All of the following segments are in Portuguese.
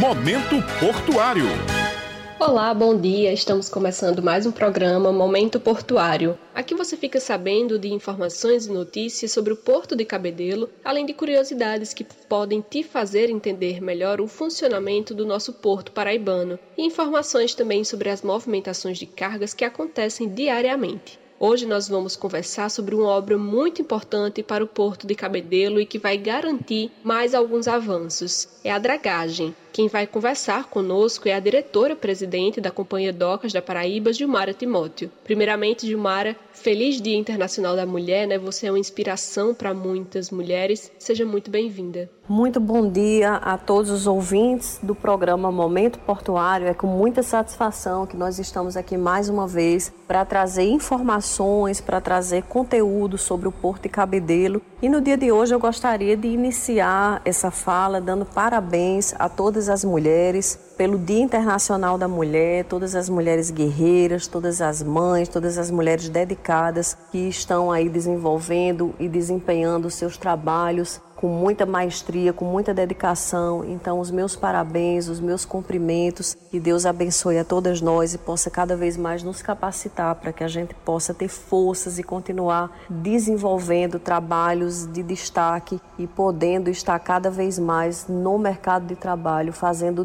Momento Portuário. Olá, bom dia. Estamos começando mais um programa Momento Portuário. Aqui você fica sabendo de informações e notícias sobre o Porto de Cabedelo, além de curiosidades que podem te fazer entender melhor o funcionamento do nosso porto paraibano e informações também sobre as movimentações de cargas que acontecem diariamente. Hoje nós vamos conversar sobre uma obra muito importante para o Porto de Cabedelo e que vai garantir mais alguns avanços. É a dragagem. Quem vai conversar conosco é a diretora-presidente da Companhia Docas da Paraíba, Gilmara Timóteo. Primeiramente, Gilmara, feliz Dia Internacional da Mulher, né? Você é uma inspiração para muitas mulheres. Seja muito bem-vinda. Muito bom dia a todos os ouvintes do programa Momento Portuário. É com muita satisfação que nós estamos aqui mais uma vez para trazer informações, para trazer conteúdo sobre o Porto de Cabedelo. E no dia de hoje eu gostaria de iniciar essa fala dando parabéns a todas todas as mulheres, pelo Dia Internacional da Mulher, todas as mulheres guerreiras, todas as mães, todas as mulheres dedicadas que estão aí desenvolvendo e desempenhando seus trabalhos com muita maestria, com muita dedicação. Então, os meus parabéns, os meus cumprimentos. Que Deus abençoe a todas nós e possa cada vez mais nos capacitar para que a gente possa ter forças e continuar desenvolvendo trabalhos de destaque e podendo estar cada vez mais no mercado de trabalho, fazendo o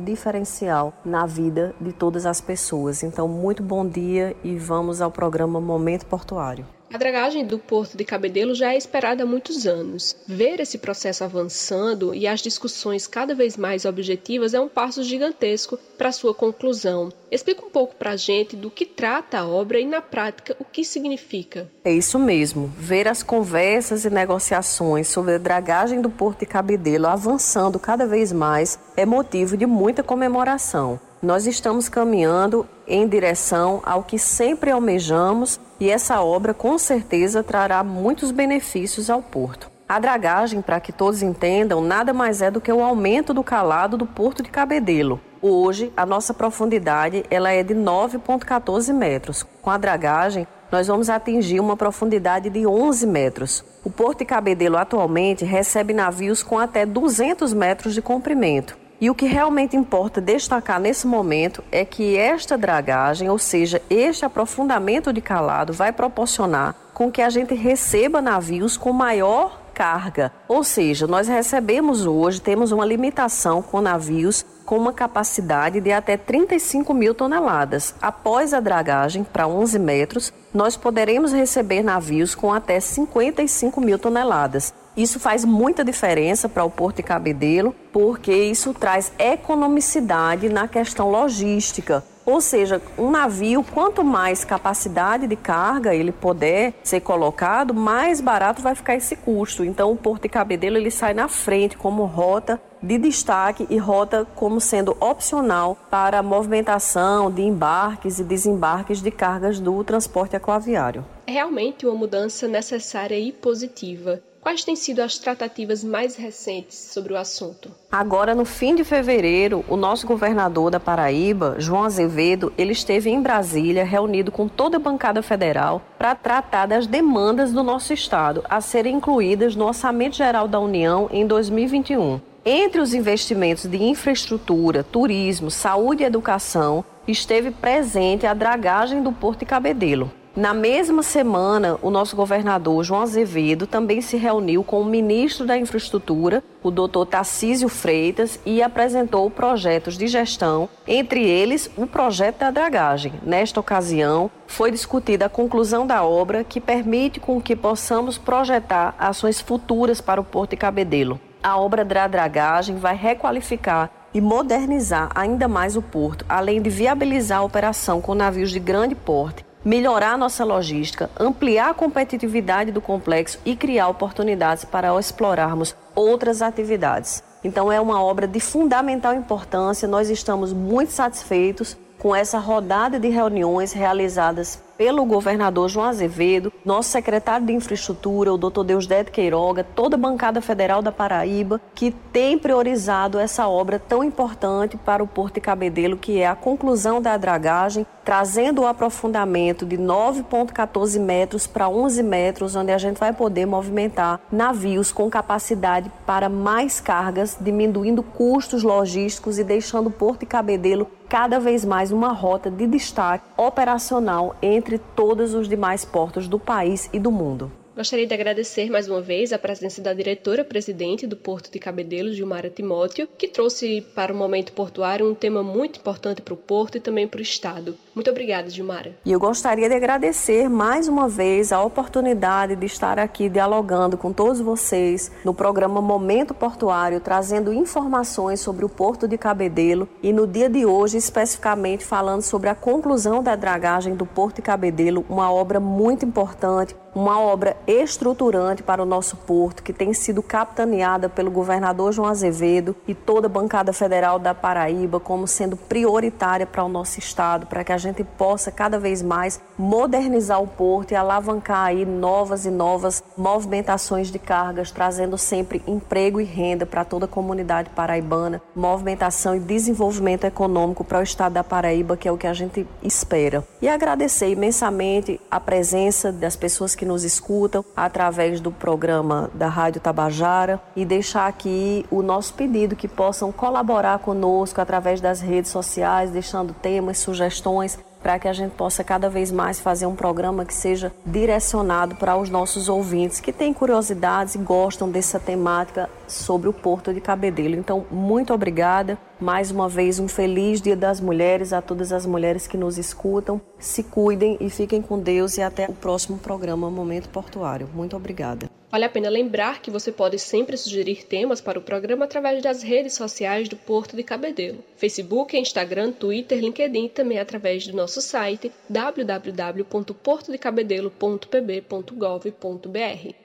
diferencial na vida de todas as pessoas. Então, muito bom dia e vamos ao programa Momento Portuário. A dragagem do Porto de Cabedelo já é esperada há muitos anos. Ver esse processo avançando e as discussões cada vez mais objetivas é um passo gigantesco para sua conclusão. Explica um pouco para a gente do que trata a obra e, na prática, o que significa. É isso mesmo. Ver as conversas e negociações sobre a dragagem do Porto de Cabedelo avançando cada vez mais é motivo de muita comemoração. Nós estamos caminhando em direção ao que sempre almejamos e essa obra com certeza trará muitos benefícios ao porto. A dragagem, para que todos entendam, nada mais é do que o aumento do calado do porto de Cabedelo. Hoje, a nossa profundidade ela é de 9,14 metros. Com a dragagem, nós vamos atingir uma profundidade de 11 metros. O Porto de Cabedelo atualmente recebe navios com até 200 metros de comprimento. E o que realmente importa destacar nesse momento é que esta dragagem, ou seja, este aprofundamento de calado, vai proporcionar com que a gente receba navios com maior carga. Ou seja, nós recebemos hoje, temos uma limitação com navios com uma capacidade de até 35 mil toneladas. Após a dragagem para 11 metros, nós poderemos receber navios com até 55 mil toneladas. Isso faz muita diferença para o Porto de Cabedelo, porque isso traz economicidade na questão logística. Ou seja, um navio, quanto mais capacidade de carga ele puder ser colocado, mais barato vai ficar esse custo. Então, o Porto de Cabedelo ele sai na frente como rota de destaque e rota como sendo opcional para a movimentação de embarques e desembarques de cargas do transporte aquaviário. É realmente uma mudança necessária e positiva. Quais têm sido as tratativas mais recentes sobre o assunto? Agora, no fim de fevereiro, o nosso governador da Paraíba, João Azevedo, ele esteve em Brasília, reunido com toda a bancada federal, para tratar das demandas do nosso estado a serem incluídas no Orçamento Geral da União em 2021. Entre os investimentos de infraestrutura, turismo, saúde e educação, esteve presente a dragagem do Porto de Cabedelo. Na mesma semana, o nosso governador João Azevedo também se reuniu com o ministro da Infraestrutura, o doutor Tarcísio Freitas, e apresentou projetos de gestão, entre eles o projeto da dragagem. Nesta ocasião, foi discutida a conclusão da obra que permite com que possamos projetar ações futuras para o Porto de Cabedelo. A obra da dragagem vai requalificar e modernizar ainda mais o porto, além de viabilizar a operação com navios de grande porte melhorar nossa logística, ampliar a competitividade do complexo e criar oportunidades para explorarmos outras atividades. Então é uma obra de fundamental importância, nós estamos muito satisfeitos com essa rodada de reuniões realizadas pelo governador João Azevedo, nosso secretário de Infraestrutura, o doutor Deusdete Queiroga, toda a bancada federal da Paraíba, que tem priorizado essa obra tão importante para o Porto de Cabedelo, que é a conclusão da dragagem, trazendo o aprofundamento de 9,14 metros para 11 metros, onde a gente vai poder movimentar navios com capacidade para mais cargas, diminuindo custos logísticos e deixando o Porto de Cabedelo cada vez mais uma rota de destaque operacional entre todos os demais portos do país e do mundo. Gostaria de agradecer mais uma vez a presença da diretora-presidente do Porto de Cabedelo, Gilmara Timóteo, que trouxe para o momento portuário um tema muito importante para o Porto e também para o Estado. Muito obrigada, Gilmara. E eu gostaria de agradecer mais uma vez a oportunidade de estar aqui dialogando com todos vocês no programa Momento Portuário, trazendo informações sobre o Porto de Cabedelo e no dia de hoje, especificamente, falando sobre a conclusão da dragagem do Porto de Cabedelo, uma obra muito importante uma obra estruturante para o nosso porto, que tem sido capitaneada pelo governador João Azevedo e toda a bancada federal da Paraíba como sendo prioritária para o nosso estado, para que a gente possa cada vez mais modernizar o porto e alavancar aí novas e novas movimentações de cargas, trazendo sempre emprego e renda para toda a comunidade paraibana, movimentação e desenvolvimento econômico para o estado da Paraíba, que é o que a gente espera. E agradecer imensamente a presença das pessoas que nos escutam através do programa da Rádio Tabajara e deixar aqui o nosso pedido que possam colaborar conosco através das redes sociais, deixando temas, sugestões para que a gente possa cada vez mais fazer um programa que seja direcionado para os nossos ouvintes que têm curiosidades e gostam dessa temática sobre o Porto de Cabedelo. Então, muito obrigada. Mais uma vez, um feliz Dia das Mulheres a todas as mulheres que nos escutam. Se cuidem e fiquem com Deus e até o próximo programa Momento Portuário. Muito obrigada. Vale a pena lembrar que você pode sempre sugerir temas para o programa através das redes sociais do Porto de Cabedelo: Facebook, Instagram, Twitter, LinkedIn e também através do nosso site www.portodecabedelo.pb.gov.br.